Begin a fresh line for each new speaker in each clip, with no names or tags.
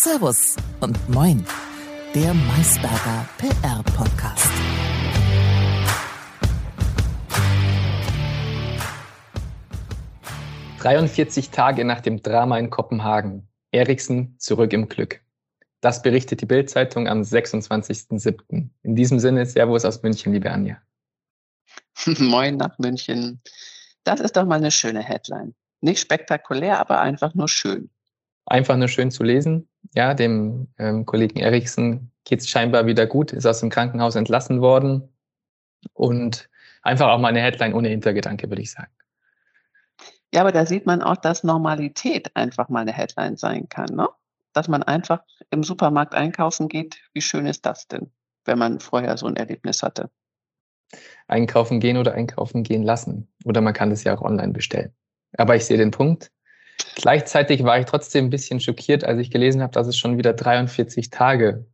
Servus und Moin, der Maisberger PR-Podcast.
»43 Tage nach dem Drama in Kopenhagen. Eriksen zurück im Glück.« Das berichtet die Bild-Zeitung am 26.07. In diesem Sinne, Servus aus München, liebe Anja.
Moin nach München. Das ist doch mal eine schöne Headline. Nicht spektakulär, aber einfach nur schön.
Einfach nur schön zu lesen. Ja, dem ähm, Kollegen Eriksen geht es scheinbar wieder gut, ist aus dem Krankenhaus entlassen worden. Und einfach auch mal eine Headline ohne Hintergedanke, würde ich sagen.
Ja, aber da sieht man auch, dass Normalität einfach mal eine Headline sein kann. Ne? Dass man einfach im Supermarkt einkaufen geht. Wie schön ist das denn, wenn man vorher so ein Erlebnis hatte?
Einkaufen gehen oder einkaufen gehen lassen. Oder man kann das ja auch online bestellen. Aber ich sehe den Punkt. Gleichzeitig war ich trotzdem ein bisschen schockiert, als ich gelesen habe, dass es schon wieder 43 Tage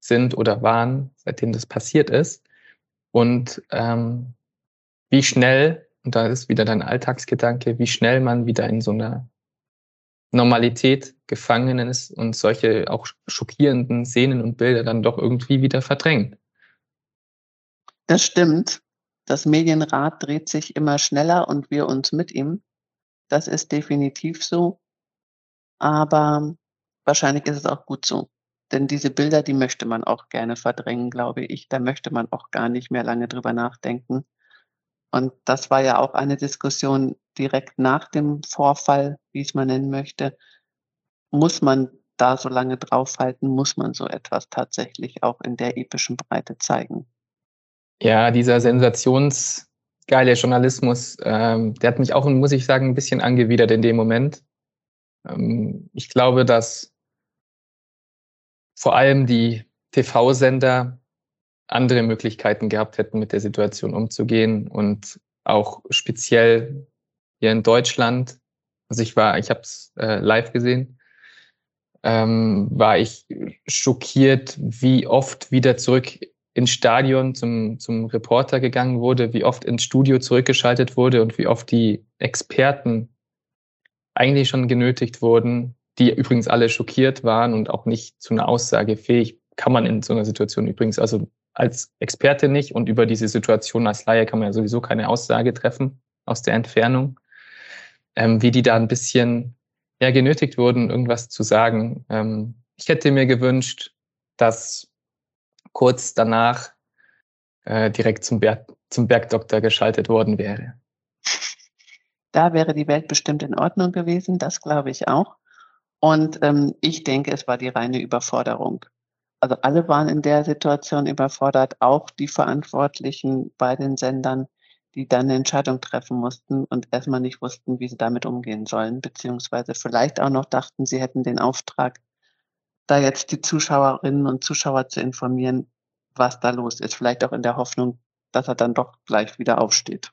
sind oder waren, seitdem das passiert ist. Und ähm, wie schnell, und da ist wieder dein Alltagsgedanke, wie schnell man wieder in so einer Normalität gefangen ist und solche auch schockierenden Szenen und Bilder dann doch irgendwie wieder verdrängt.
Das stimmt. Das Medienrad dreht sich immer schneller und wir uns mit ihm. Das ist definitiv so. Aber wahrscheinlich ist es auch gut so. Denn diese Bilder, die möchte man auch gerne verdrängen, glaube ich. Da möchte man auch gar nicht mehr lange drüber nachdenken. Und das war ja auch eine Diskussion direkt nach dem Vorfall, wie es man nennen möchte. Muss man da so lange draufhalten? Muss man so etwas tatsächlich auch in der epischen Breite zeigen?
Ja, dieser sensationsgeile Journalismus, ähm, der hat mich auch, muss ich sagen, ein bisschen angewidert in dem Moment. Ähm, ich glaube, dass vor allem die TV-Sender andere Möglichkeiten gehabt hätten, mit der Situation umzugehen und auch speziell hier in Deutschland. Also ich war, ich habe es äh, live gesehen, ähm, war ich schockiert, wie oft wieder zurück ins Stadion zum, zum Reporter gegangen wurde, wie oft ins Studio zurückgeschaltet wurde und wie oft die Experten eigentlich schon genötigt wurden, die übrigens alle schockiert waren und auch nicht zu einer Aussage fähig, kann man in so einer Situation übrigens, also als Experte nicht und über diese Situation als Laie kann man ja sowieso keine Aussage treffen aus der Entfernung, ähm, wie die da ein bisschen ja, genötigt wurden, irgendwas zu sagen. Ähm, ich hätte mir gewünscht, dass kurz danach äh, direkt zum, Berg, zum Bergdoktor geschaltet worden wäre.
Da wäre die Welt bestimmt in Ordnung gewesen, das glaube ich auch. Und ähm, ich denke, es war die reine Überforderung. Also alle waren in der Situation überfordert, auch die Verantwortlichen bei den Sendern, die dann eine Entscheidung treffen mussten und erstmal nicht wussten, wie sie damit umgehen sollen, beziehungsweise vielleicht auch noch dachten, sie hätten den Auftrag, da jetzt die Zuschauerinnen und Zuschauer zu informieren, was da los ist. Vielleicht auch in der Hoffnung, dass er dann doch gleich wieder aufsteht.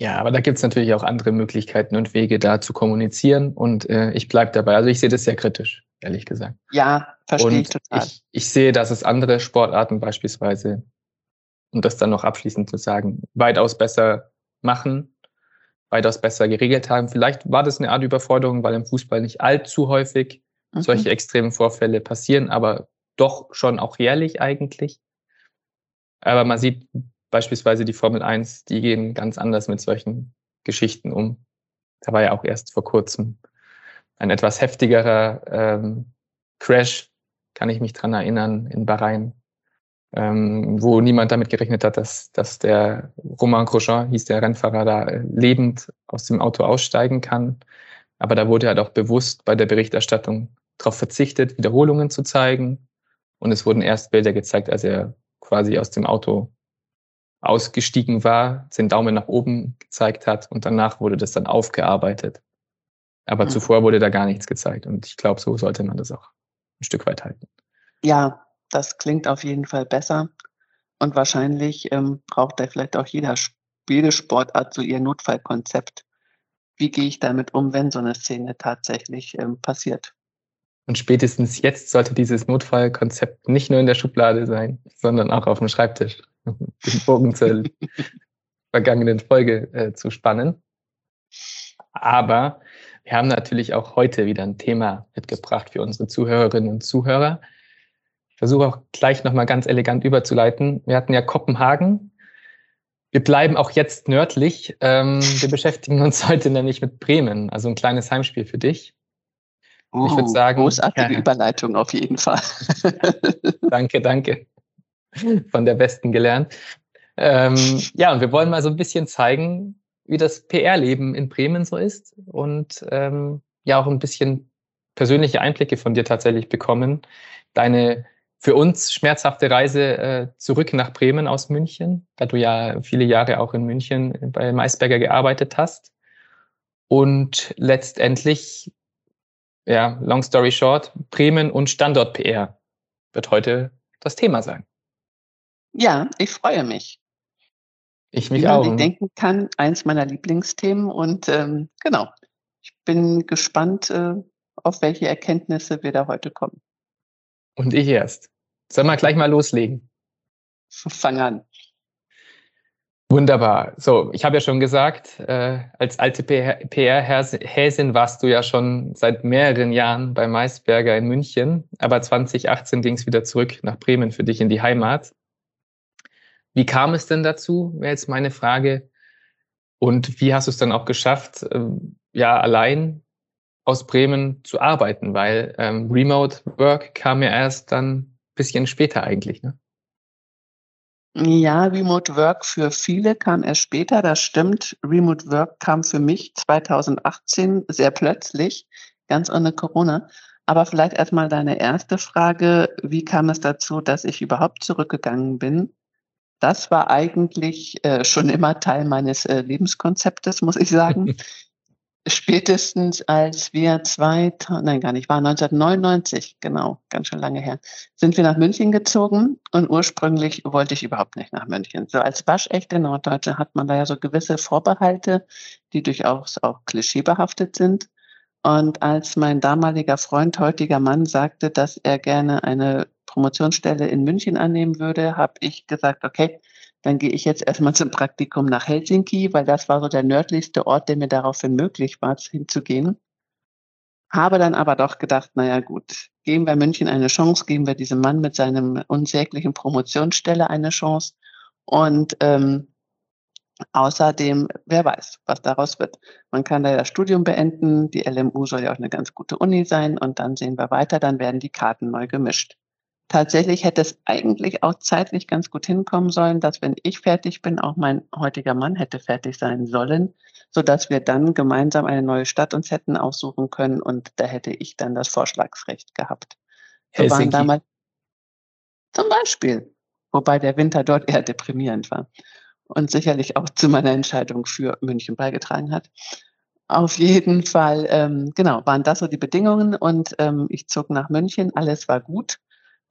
Ja, aber da gibt es natürlich auch andere Möglichkeiten und Wege, da zu kommunizieren. Und äh, ich bleibe dabei. Also ich sehe das sehr kritisch, ehrlich gesagt.
Ja, verstehe ich total.
Ich, ich sehe, dass es andere Sportarten beispielsweise, um das dann noch abschließend zu sagen, weitaus besser machen, weitaus besser geregelt haben. Vielleicht war das eine Art Überforderung, weil im Fußball nicht allzu häufig mhm. solche extremen Vorfälle passieren, aber doch schon auch jährlich eigentlich. Aber man sieht beispielsweise die Formel 1, die gehen ganz anders mit solchen Geschichten um. Da war ja auch erst vor kurzem ein etwas heftigerer ähm, Crash, kann ich mich dran erinnern, in Bahrain, ähm, wo niemand damit gerechnet hat, dass, dass der Romain Grosjean, hieß der Rennfahrer, da lebend aus dem Auto aussteigen kann. Aber da wurde halt auch bewusst bei der Berichterstattung darauf verzichtet, Wiederholungen zu zeigen. Und es wurden erst Bilder gezeigt, als er quasi aus dem Auto ausgestiegen war, den Daumen nach oben gezeigt hat und danach wurde das dann aufgearbeitet. Aber mhm. zuvor wurde da gar nichts gezeigt und ich glaube, so sollte man das auch ein Stück weit halten.
Ja, das klingt auf jeden Fall besser und wahrscheinlich ähm, braucht da vielleicht auch jeder, jede Sportart so ihr Notfallkonzept. Wie gehe ich damit um, wenn so eine Szene tatsächlich ähm, passiert?
Und spätestens jetzt sollte dieses Notfallkonzept nicht nur in der Schublade sein, sondern auch auf dem Schreibtisch, den Bogen zur vergangenen Folge äh, zu spannen. Aber Wir haben natürlich auch heute wieder ein Thema mitgebracht für unsere Zuhörerinnen und Zuhörer. Ich versuche auch gleich nochmal ganz elegant überzuleiten. Wir hatten ja Kopenhagen. Wir bleiben auch jetzt nördlich. Ähm, wir beschäftigen uns heute nämlich mit Bremen, also ein kleines Heimspiel für dich.
Uh, ich würde sagen. Großartige ja, Überleitung auf jeden Fall.
danke, danke. Von der Besten gelernt. Ähm, ja, und wir wollen mal so ein bisschen zeigen, wie das PR-Leben in Bremen so ist und ähm, ja auch ein bisschen persönliche Einblicke von dir tatsächlich bekommen. Deine für uns schmerzhafte Reise äh, zurück nach Bremen aus München, da du ja viele Jahre auch in München bei Maisberger gearbeitet hast. Und letztendlich, ja, long story short, Bremen und Standort PR wird heute das Thema sein.
Ja, ich freue mich.
Ich mich Wie man auch.
sich denken kann, eins meiner Lieblingsthemen. Und ähm, genau, ich bin gespannt, äh, auf welche Erkenntnisse wir da heute kommen.
Und ich erst. Sollen wir gleich mal loslegen?
Fang an.
Wunderbar. So, ich habe ja schon gesagt, äh, als alte PR-Häsin warst du ja schon seit mehreren Jahren bei Maisberger in München, aber 2018 ging es wieder zurück nach Bremen für dich in die Heimat. Wie kam es denn dazu, wäre jetzt meine Frage. Und wie hast du es dann auch geschafft, ähm, ja, allein aus Bremen zu arbeiten? Weil ähm, Remote Work kam ja erst dann bisschen später eigentlich, ne?
Ja, Remote Work für viele kam erst später, das stimmt. Remote Work kam für mich 2018 sehr plötzlich, ganz ohne Corona. Aber vielleicht erstmal deine erste Frage, wie kam es dazu, dass ich überhaupt zurückgegangen bin? das war eigentlich äh, schon immer Teil meines äh, Lebenskonzeptes, muss ich sagen. Spätestens als wir zwei, nein gar nicht, war 1999, genau, ganz schön lange her, sind wir nach München gezogen und ursprünglich wollte ich überhaupt nicht nach München. So als waschechte Norddeutsche hat man da ja so gewisse Vorbehalte, die durchaus auch klischeebehaftet sind. Und als mein damaliger Freund, heutiger Mann, sagte, dass er gerne eine Promotionsstelle in München annehmen würde, habe ich gesagt, okay, dann gehe ich jetzt erstmal zum Praktikum nach Helsinki, weil das war so der nördlichste Ort, der mir daraufhin möglich war, hinzugehen. Habe dann aber doch gedacht, naja gut, geben wir München eine Chance, geben wir diesem Mann mit seinem unsäglichen Promotionsstelle eine Chance. Und ähm, Außerdem, wer weiß, was daraus wird. Man kann da das Studium beenden, die LMU soll ja auch eine ganz gute Uni sein und dann sehen wir weiter, dann werden die Karten neu gemischt. Tatsächlich hätte es eigentlich auch zeitlich ganz gut hinkommen sollen, dass wenn ich fertig bin, auch mein heutiger Mann hätte fertig sein sollen, so dass wir dann gemeinsam eine neue Stadt uns hätten aussuchen können und da hätte ich dann das Vorschlagsrecht gehabt. Wir waren damals zum Beispiel, wobei der Winter dort eher deprimierend war und sicherlich auch zu meiner Entscheidung für München beigetragen hat. Auf jeden Fall, ähm, genau, waren das so die Bedingungen und ähm, ich zog nach München, alles war gut.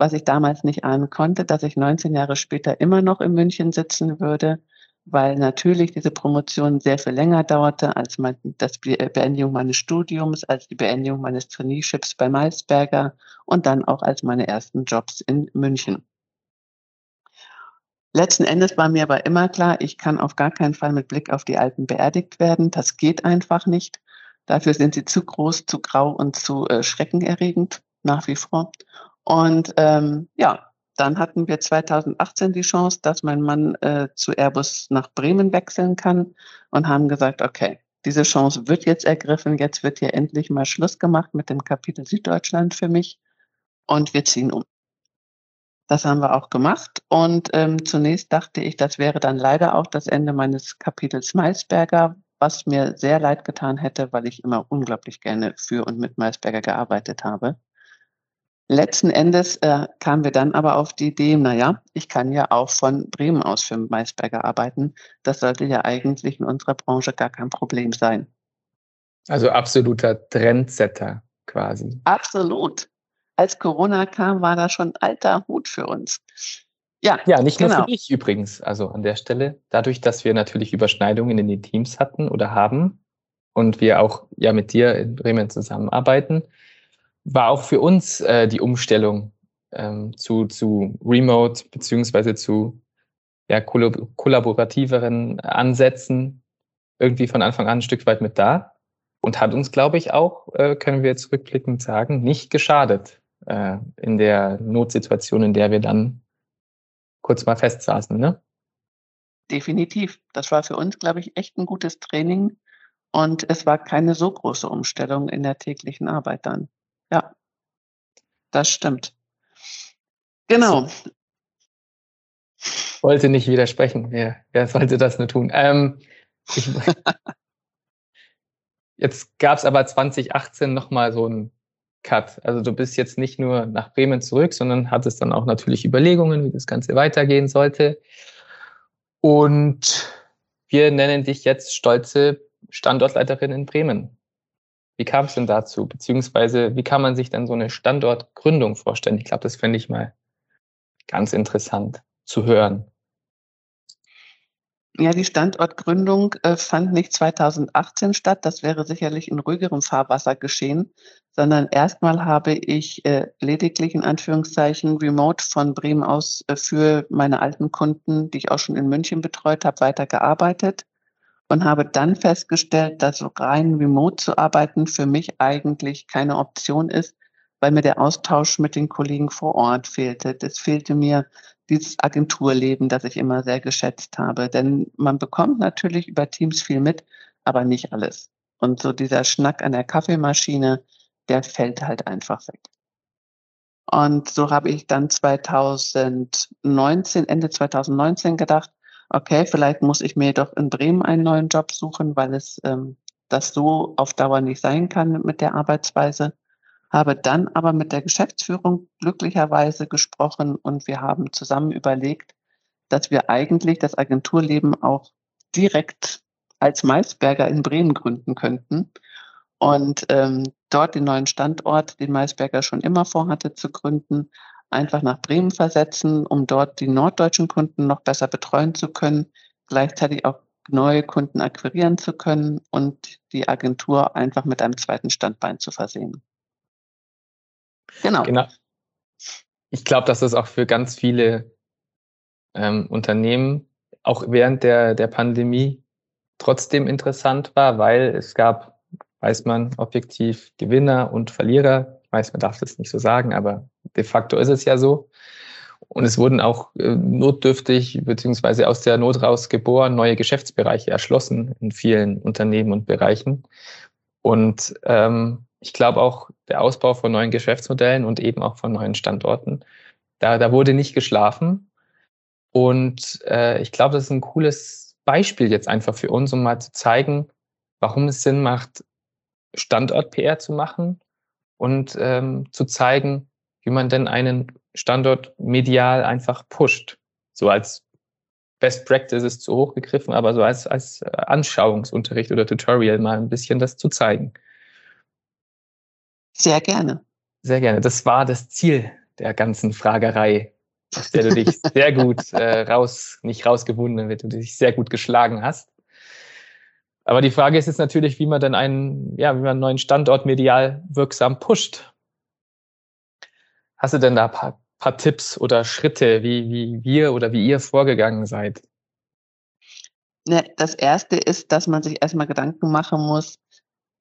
Was ich damals nicht ahnen konnte, dass ich 19 Jahre später immer noch in München sitzen würde, weil natürlich diese Promotion sehr viel länger dauerte als mein, das äh, Beendigung meines Studiums, als die Beendigung meines Traineeships bei Maisberger und dann auch als meine ersten Jobs in München. Letzten Endes war mir aber immer klar, ich kann auf gar keinen Fall mit Blick auf die Alpen beerdigt werden. Das geht einfach nicht. Dafür sind sie zu groß, zu grau und zu äh, schreckenerregend nach wie vor. Und ähm, ja, dann hatten wir 2018 die Chance, dass mein Mann äh, zu Airbus nach Bremen wechseln kann und haben gesagt, okay, diese Chance wird jetzt ergriffen. Jetzt wird hier endlich mal Schluss gemacht mit dem Kapitel Süddeutschland für mich und wir ziehen um. Das haben wir auch gemacht. Und ähm, zunächst dachte ich, das wäre dann leider auch das Ende meines Kapitels Maisberger, was mir sehr leid getan hätte, weil ich immer unglaublich gerne für und mit Maisberger gearbeitet habe. Letzten Endes äh, kamen wir dann aber auf die Idee, naja, ich kann ja auch von Bremen aus für Maisberger arbeiten. Das sollte ja eigentlich in unserer Branche gar kein Problem sein.
Also absoluter Trendsetter quasi.
Absolut als Corona kam, war das schon alter Hut für uns.
Ja, ja nicht genau. nur für genau. dich übrigens. Also an der Stelle, dadurch, dass wir natürlich Überschneidungen in den Teams hatten oder haben und wir auch ja mit dir in Bremen zusammenarbeiten, war auch für uns äh, die Umstellung ähm, zu, zu Remote beziehungsweise zu ja, kollaborativeren Ansätzen irgendwie von Anfang an ein Stück weit mit da. und hat uns, glaube ich, auch, äh, können wir jetzt rückblickend sagen, nicht geschadet äh, in der Notsituation, in der wir dann kurz mal festsaßen. Ne?
Definitiv. Das war für uns, glaube ich, echt ein gutes Training und es war keine so große Umstellung in der täglichen Arbeit dann. Ja, das stimmt. Genau.
Wollte nicht widersprechen. Wer, wer sollte das nur tun? Ähm, ich, jetzt gab es aber 2018 nochmal so einen Cut. Also du bist jetzt nicht nur nach Bremen zurück, sondern hattest dann auch natürlich Überlegungen, wie das Ganze weitergehen sollte. Und wir nennen dich jetzt stolze Standortleiterin in Bremen. Wie kam es denn dazu? Beziehungsweise wie kann man sich dann so eine Standortgründung vorstellen? Ich glaube, das fände ich mal ganz interessant zu hören.
Ja, die Standortgründung äh, fand nicht 2018 statt. Das wäre sicherlich in ruhigerem Fahrwasser geschehen, sondern erstmal habe ich äh, lediglich in Anführungszeichen remote von Bremen aus äh, für meine alten Kunden, die ich auch schon in München betreut habe, weitergearbeitet und habe dann festgestellt, dass rein remote zu arbeiten für mich eigentlich keine Option ist, weil mir der Austausch mit den Kollegen vor Ort fehlte. Das fehlte mir dieses Agenturleben, das ich immer sehr geschätzt habe. Denn man bekommt natürlich über Teams viel mit, aber nicht alles. Und so dieser Schnack an der Kaffeemaschine, der fällt halt einfach weg. Und so habe ich dann 2019, Ende 2019 gedacht, okay, vielleicht muss ich mir doch in Bremen einen neuen Job suchen, weil es ähm, das so auf Dauer nicht sein kann mit der Arbeitsweise. Habe dann aber mit der Geschäftsführung glücklicherweise gesprochen und wir haben zusammen überlegt, dass wir eigentlich das Agenturleben auch direkt als Maisberger in Bremen gründen könnten und ähm, dort den neuen Standort, den Maisberger schon immer vorhatte zu gründen, einfach nach Bremen versetzen, um dort die norddeutschen Kunden noch besser betreuen zu können, gleichzeitig auch neue Kunden akquirieren zu können und die Agentur einfach mit einem zweiten Standbein zu versehen.
Genau. genau. Ich glaube, dass das auch für ganz viele ähm, Unternehmen auch während der, der Pandemie trotzdem interessant war, weil es gab, weiß man, objektiv Gewinner und Verlierer. Weiß, man darf das nicht so sagen, aber de facto ist es ja so. Und es wurden auch äh, notdürftig beziehungsweise aus der Not raus geboren neue Geschäftsbereiche erschlossen in vielen Unternehmen und Bereichen. Und ähm, ich glaube auch der Ausbau von neuen Geschäftsmodellen und eben auch von neuen Standorten. Da, da wurde nicht geschlafen. Und äh, ich glaube, das ist ein cooles Beispiel jetzt einfach für uns, um mal zu zeigen, warum es Sinn macht, Standort-PR zu machen und ähm, zu zeigen, wie man denn einen Standort medial einfach pusht. So als Best Practice ist zu hoch gegriffen, aber so als, als Anschauungsunterricht oder Tutorial mal ein bisschen das zu zeigen.
Sehr gerne.
Sehr gerne. Das war das Ziel der ganzen Fragerei, aus der du dich sehr gut äh, raus, nicht rausgewunden, du dich sehr gut geschlagen hast. Aber die Frage ist jetzt natürlich, wie man dann einen, ja, wie man einen neuen Standort medial wirksam pusht. Hast du denn da ein paar, paar Tipps oder Schritte, wie, wie wir oder wie ihr vorgegangen seid?
Ne, das erste ist, dass man sich erstmal Gedanken machen muss,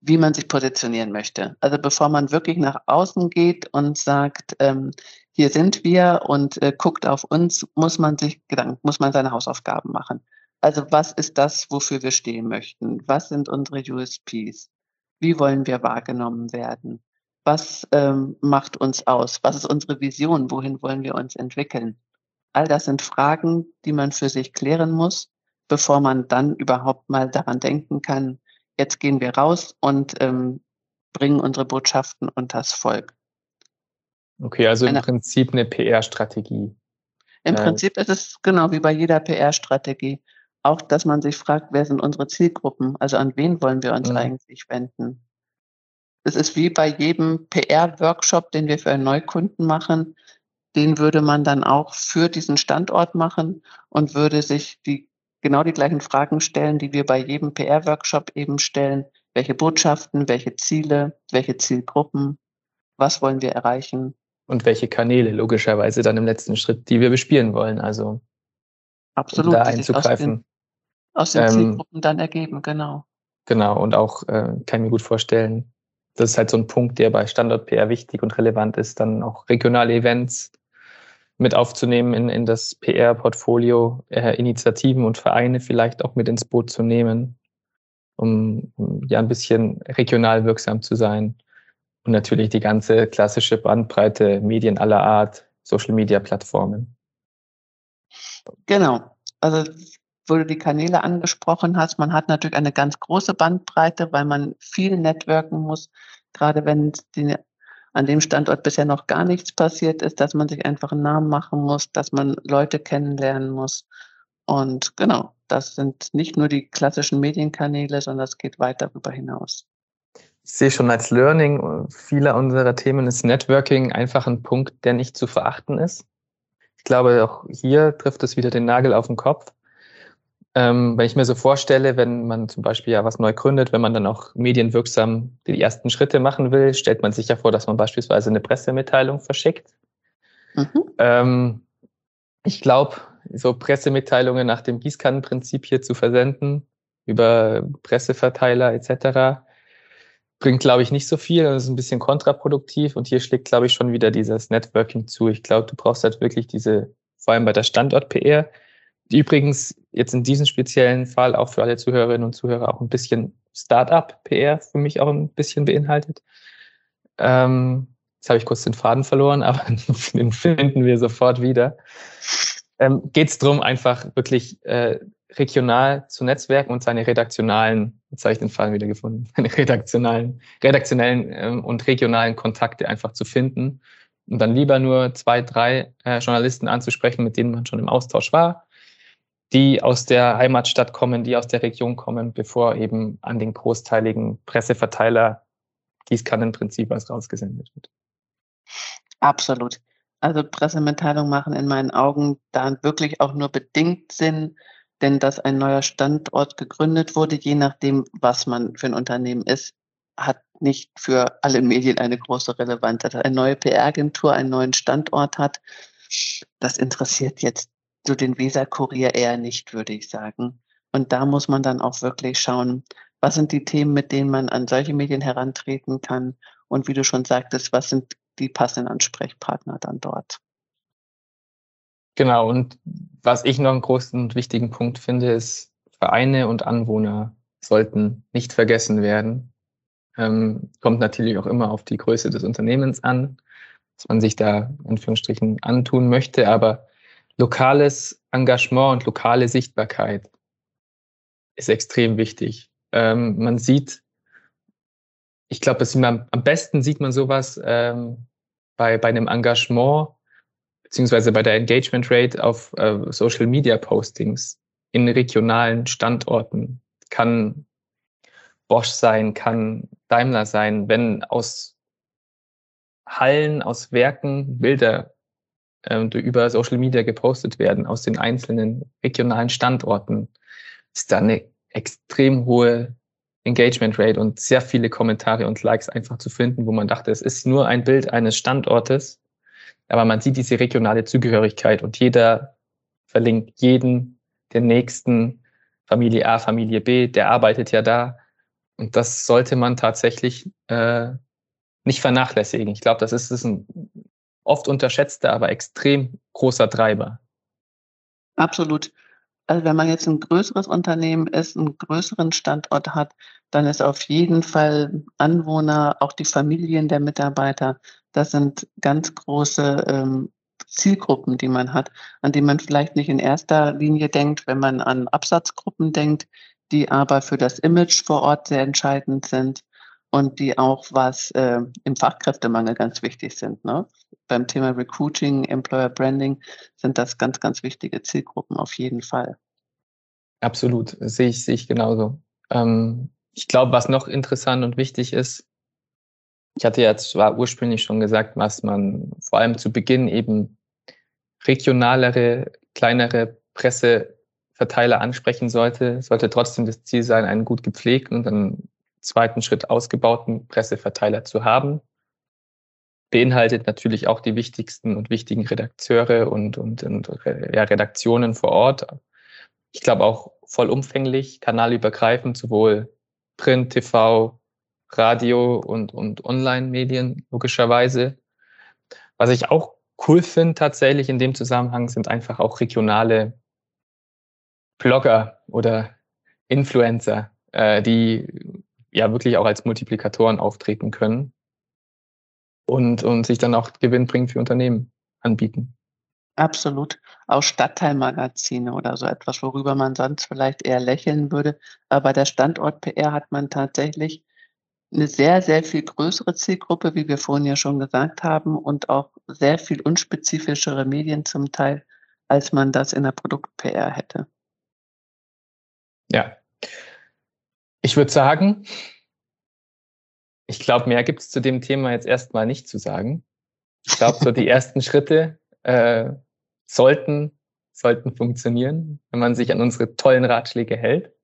wie man sich positionieren möchte. Also bevor man wirklich nach außen geht und sagt, ähm, hier sind wir und äh, guckt auf uns, muss man sich Gedanken, muss man seine Hausaufgaben machen. Also was ist das, wofür wir stehen möchten? Was sind unsere USPs? Wie wollen wir wahrgenommen werden? Was ähm, macht uns aus? Was ist unsere Vision? Wohin wollen wir uns entwickeln? All das sind Fragen, die man für sich klären muss, bevor man dann überhaupt mal daran denken kann, jetzt gehen wir raus und ähm, bringen unsere Botschaften unters Volk.
Okay, also im eine, Prinzip eine PR-Strategie.
Im äh, Prinzip ist es genau wie bei jeder PR-Strategie. Auch, dass man sich fragt, wer sind unsere Zielgruppen? Also an wen wollen wir uns mhm. eigentlich wenden? Es ist wie bei jedem PR-Workshop, den wir für einen Neukunden machen. Den würde man dann auch für diesen Standort machen und würde sich die genau die gleichen Fragen stellen, die wir bei jedem PR-Workshop eben stellen. Welche Botschaften, welche Ziele, welche Zielgruppen, was wollen wir erreichen?
Und welche Kanäle logischerweise dann im letzten Schritt, die wir bespielen wollen. Also
Absolut,
um da einzugreifen.
Aus den, ähm, Zielgruppen dann ergeben, genau.
Genau, und auch äh, kann ich mir gut vorstellen, das ist halt so ein Punkt, der bei Standort PR wichtig und relevant ist, dann auch regionale Events mit aufzunehmen in, in das PR-Portfolio, äh, Initiativen und Vereine vielleicht auch mit ins Boot zu nehmen, um, um ja ein bisschen regional wirksam zu sein. Und natürlich die ganze klassische Bandbreite, Medien aller Art, Social-Media-Plattformen.
Genau. Also wo du die Kanäle angesprochen hast, man hat natürlich eine ganz große Bandbreite, weil man viel networken muss, gerade wenn die, an dem Standort bisher noch gar nichts passiert ist, dass man sich einfach einen Namen machen muss, dass man Leute kennenlernen muss. Und genau, das sind nicht nur die klassischen Medienkanäle, sondern es geht weit darüber hinaus.
Ich sehe schon als Learning vieler unserer Themen ist Networking einfach ein Punkt, der nicht zu verachten ist. Ich glaube, auch hier trifft es wieder den Nagel auf den Kopf. Ähm, wenn ich mir so vorstelle, wenn man zum Beispiel ja was neu gründet, wenn man dann auch medienwirksam die ersten Schritte machen will, stellt man sich ja vor, dass man beispielsweise eine Pressemitteilung verschickt. Mhm. Ähm, ich glaube, so Pressemitteilungen nach dem Gießkannenprinzip hier zu versenden, über Presseverteiler etc., bringt, glaube ich, nicht so viel. Das ist ein bisschen kontraproduktiv. Und hier schlägt, glaube ich, schon wieder dieses Networking zu. Ich glaube, du brauchst halt wirklich diese, vor allem bei der Standort-PR, die übrigens jetzt in diesem speziellen Fall auch für alle Zuhörerinnen und Zuhörer auch ein bisschen Startup-PR für mich auch ein bisschen beinhaltet. Ähm, jetzt habe ich kurz den Faden verloren, aber den finden wir sofort wieder. Ähm, Geht es darum, einfach wirklich äh, regional zu netzwerken und seine redaktionalen, jetzt habe ich den Fall wieder gefunden, seine redaktionalen, redaktionellen ähm, und regionalen Kontakte einfach zu finden und dann lieber nur zwei, drei äh, Journalisten anzusprechen, mit denen man schon im Austausch war die aus der Heimatstadt kommen, die aus der Region kommen, bevor eben an den großteiligen Presseverteiler Gießkannenprinzip was rausgesendet wird.
Absolut. Also Pressemitteilungen machen in meinen Augen dann wirklich auch nur bedingt Sinn, denn dass ein neuer Standort gegründet wurde, je nachdem, was man für ein Unternehmen ist, hat nicht für alle Medien eine große Relevanz. Dass eine neue PR-Agentur einen neuen Standort hat, das interessiert jetzt so den Weser-Kurier eher nicht, würde ich sagen. Und da muss man dann auch wirklich schauen, was sind die Themen, mit denen man an solche Medien herantreten kann. Und wie du schon sagtest, was sind die passenden Ansprechpartner dann dort.
Genau, und was ich noch einen großen und wichtigen Punkt finde, ist, Vereine und Anwohner sollten nicht vergessen werden. Ähm, kommt natürlich auch immer auf die Größe des Unternehmens an, was man sich da in Anführungsstrichen antun möchte, aber lokales Engagement und lokale Sichtbarkeit ist extrem wichtig. Ähm, man sieht, ich glaube, am besten sieht man sowas ähm, bei, bei einem Engagement beziehungsweise bei der Engagement Rate auf äh, Social Media Postings in regionalen Standorten. Kann Bosch sein, kann Daimler sein, wenn aus Hallen, aus Werken Bilder über Social Media gepostet werden aus den einzelnen regionalen Standorten, ist da eine extrem hohe Engagement Rate und sehr viele Kommentare und Likes einfach zu finden, wo man dachte, es ist nur ein Bild eines Standortes, aber man sieht diese regionale Zugehörigkeit und jeder verlinkt jeden der nächsten Familie A, Familie B, der arbeitet ja da. Und das sollte man tatsächlich äh, nicht vernachlässigen. Ich glaube, das ist, ist ein oft unterschätzter, aber extrem großer Treiber.
Absolut. Also wenn man jetzt ein größeres Unternehmen ist, einen größeren Standort hat, dann ist auf jeden Fall Anwohner, auch die Familien der Mitarbeiter, das sind ganz große ähm, Zielgruppen, die man hat, an die man vielleicht nicht in erster Linie denkt, wenn man an Absatzgruppen denkt, die aber für das Image vor Ort sehr entscheidend sind und die auch was äh, im Fachkräftemangel ganz wichtig sind. Ne? Beim Thema Recruiting, Employer Branding sind das ganz, ganz wichtige Zielgruppen auf jeden Fall.
Absolut, sehe ich, sehe ich genauso. Ähm, ich glaube, was noch interessant und wichtig ist, ich hatte ja zwar ursprünglich schon gesagt, was man vor allem zu Beginn eben regionalere, kleinere Presseverteiler ansprechen sollte. Sollte trotzdem das Ziel sein, einen gut gepflegten und dann zweiten Schritt ausgebauten Presseverteiler zu haben. Beinhaltet natürlich auch die wichtigsten und wichtigen Redakteure und, und, und ja, Redaktionen vor Ort. Ich glaube auch vollumfänglich, kanalübergreifend, sowohl Print, TV, Radio und, und Online-Medien, logischerweise. Was ich auch cool finde tatsächlich in dem Zusammenhang sind einfach auch regionale Blogger oder Influencer, äh, die ja wirklich auch als Multiplikatoren auftreten können und, und sich dann auch gewinnbringend für Unternehmen anbieten.
Absolut. Auch Stadtteilmagazine oder so etwas, worüber man sonst vielleicht eher lächeln würde. Aber bei der Standort-PR hat man tatsächlich eine sehr, sehr viel größere Zielgruppe, wie wir vorhin ja schon gesagt haben, und auch sehr viel unspezifischere Medien zum Teil, als man das in der Produkt-PR hätte.
Ja. Ich würde sagen, ich glaube, mehr gibt es zu dem Thema jetzt erstmal nicht zu sagen. Ich glaube, so die ersten Schritte äh, sollten, sollten funktionieren, wenn man sich an unsere tollen Ratschläge hält.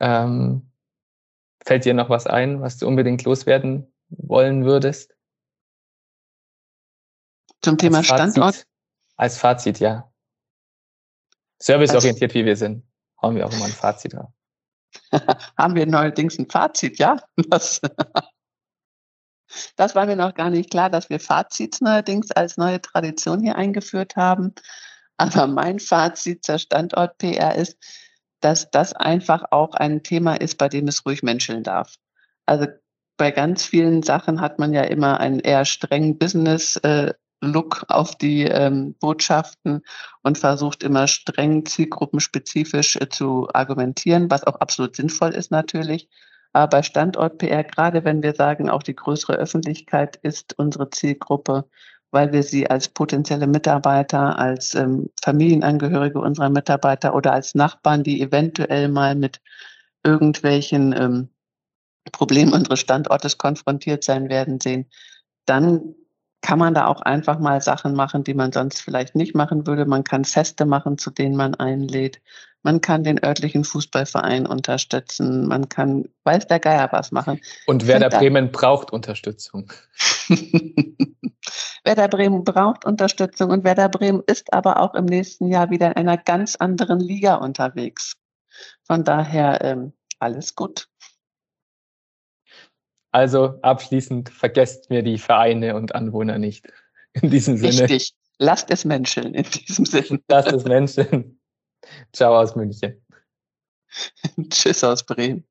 Ähm, fällt dir noch was ein, was du unbedingt loswerden wollen würdest?
Zum Thema als Standort?
Als Fazit, ja. Serviceorientiert, wie wir sind, hauen wir auch immer ein Fazit drauf.
Haben wir neuerdings ein Fazit, ja? Das, das war mir noch gar nicht klar, dass wir Fazits neuerdings als neue Tradition hier eingeführt haben. Aber mein Fazit zur Standort-PR ist, dass das einfach auch ein Thema ist, bei dem es ruhig menscheln darf. Also bei ganz vielen Sachen hat man ja immer einen eher strengen Business äh, Look auf die ähm, Botschaften und versucht immer streng zielgruppenspezifisch äh, zu argumentieren, was auch absolut sinnvoll ist natürlich. Aber Standort-PR, gerade wenn wir sagen, auch die größere Öffentlichkeit ist unsere Zielgruppe, weil wir sie als potenzielle Mitarbeiter, als ähm, Familienangehörige unserer Mitarbeiter oder als Nachbarn, die eventuell mal mit irgendwelchen ähm, Problemen unseres Standortes konfrontiert sein werden, sehen, dann kann man da auch einfach mal Sachen machen, die man sonst vielleicht nicht machen würde. Man kann Feste machen, zu denen man einlädt. Man kann den örtlichen Fußballverein unterstützen. Man kann, weiß der Geier was machen.
Und Werder Bremen braucht Unterstützung.
Werder Bremen braucht Unterstützung und Werder Bremen ist aber auch im nächsten Jahr wieder in einer ganz anderen Liga unterwegs. Von daher ähm, alles gut.
Also abschließend vergesst mir die Vereine und Anwohner nicht. In diesem Sinne.
Richtig. Lasst es menscheln in diesem Sinne.
Lasst es menscheln. Ciao aus München.
Tschüss aus Bremen.